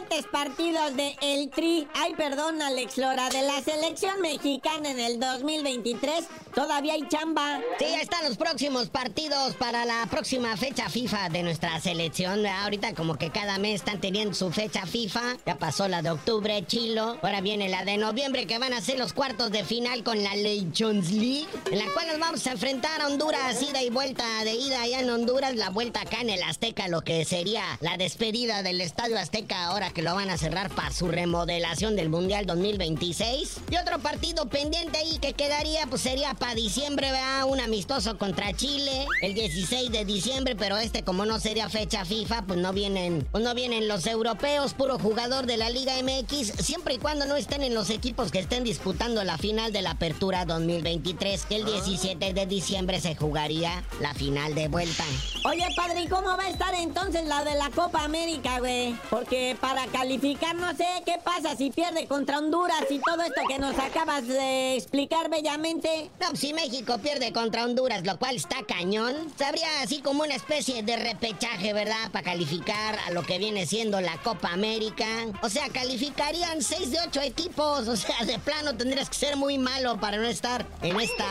grandes partidos de El Tri, ay perdón Alex Lora, de la selección mexicana en el 2023, todavía hay chamba. Sí, ya están los próximos partidos para la próxima fecha FIFA de nuestra selección. Ahorita como que cada mes están teniendo su fecha FIFA. Ya pasó la de octubre, Chilo. Ahora viene la de noviembre que van a ser los cuartos de final con la Nations League, en la cual nos vamos a enfrentar a Honduras, ida y vuelta de ida allá en Honduras, la vuelta acá en el Azteca, lo que sería la despedida del Estadio Azteca ahora que lo van a cerrar para su remodelación del Mundial 2026. Y otro partido pendiente ahí que quedaría, pues sería para diciembre, ¿verdad? Un amistoso contra Chile, el 16 de diciembre, pero este como no sería fecha FIFA, pues no vienen, pues no vienen los europeos, puro jugador de la Liga MX, siempre y cuando no estén en los equipos que estén disputando la final de la Apertura 2023, que el 17 de diciembre se jugaría la final de vuelta. Oye, padre, ¿y cómo va a estar entonces la de la Copa América, güey? Porque para calificar no sé qué pasa si pierde contra Honduras y todo esto que nos acabas de explicar bellamente. No, si México pierde contra Honduras, lo cual está cañón, sabría así como una especie de repechaje, ¿verdad? Para calificar a lo que viene siendo la Copa América. O sea, calificarían 6 de 8 equipos. O sea, de plano tendrías que ser muy malo para no estar en esta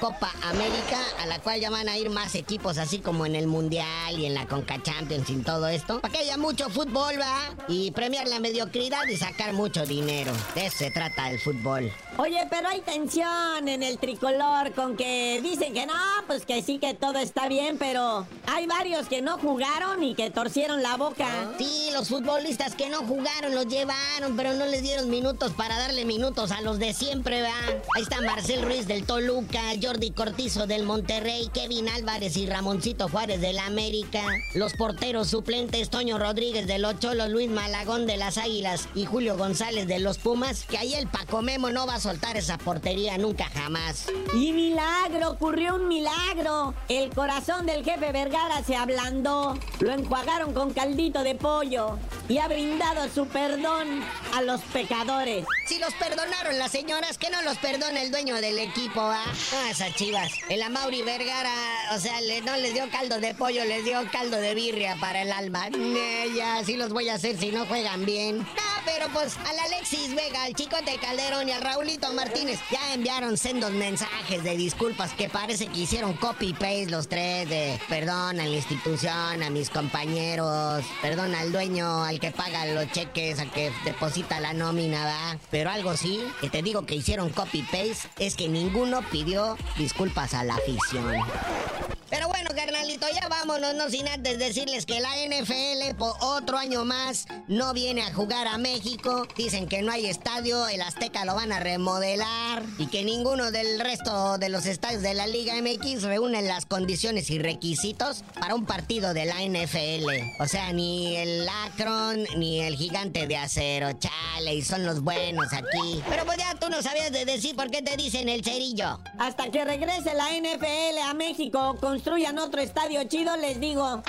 Copa América, a la cual ya van a ir más equipos, así como en el Mundial y en la Conca Champions y todo esto. Para que haya mucho fútbol, ¿va? Y premiar la mediocridad y sacar mucho dinero. De eso se trata el fútbol. Oye, pero hay tensión en el tricolor con que dicen que no, pues que sí que todo está bien, pero hay varios que no jugaron y que torcieron la boca. Sí, los futbolistas que no jugaron los llevaron, pero no les dieron minutos para darle minutos a los de siempre, ¿va? Ahí está Marcel Ruiz del Toluca, Jordi Cortizo del Monterrey, Kevin Álvarez y Ramoncito Juárez del América, los porteros suplentes Toño Rodríguez de los Cholos, Luis Malagón de las Águilas y Julio González de los Pumas, que ahí el Paco Memo no va a soltar esa portería nunca jamás. Y milagro, ocurrió un milagro. El corazón del jefe Vergara se ablandó, lo enjuagaron con caldito de pollo y ha brindado su perdón a los pecadores. Si los perdonaron las señoras, que no los perdona el dueño del equipo, ¿ah? Ah, esas chivas. El Amauri Vergara, o sea, le- no les dio caldo de pollo, les dio caldo de birria para el alma. Ne, ya, así los voy a hacer si no juegan bien. Ah, pero pues al Alexis Vega, al Chicote Calderón y al Raulito Martínez ya enviaron sendos mensajes de disculpas que parece que hicieron copy-paste los tres de perdón a la institución, a mis compañeros, perdón al dueño, al que paga los cheques, al que deposita la nómina, ¿va? Pero algo sí, que te digo que hicieron copy-paste, es que ninguno pidió disculpas a la afición. Carnalito, ya vámonos, no sin antes decirles que la NFL por otro año más no viene a jugar a México. Dicen que no hay estadio, el Azteca lo van a remodelar y que ninguno del resto de los estadios de la Liga MX reúnen las condiciones y requisitos para un partido de la NFL. O sea, ni el Akron ni el gigante de acero, chale, y son los buenos aquí. Pero pues ya tú no sabías de decir por qué te dicen el cerillo. Hasta que regrese la NFL a México, construyan otro estadio chido, les digo.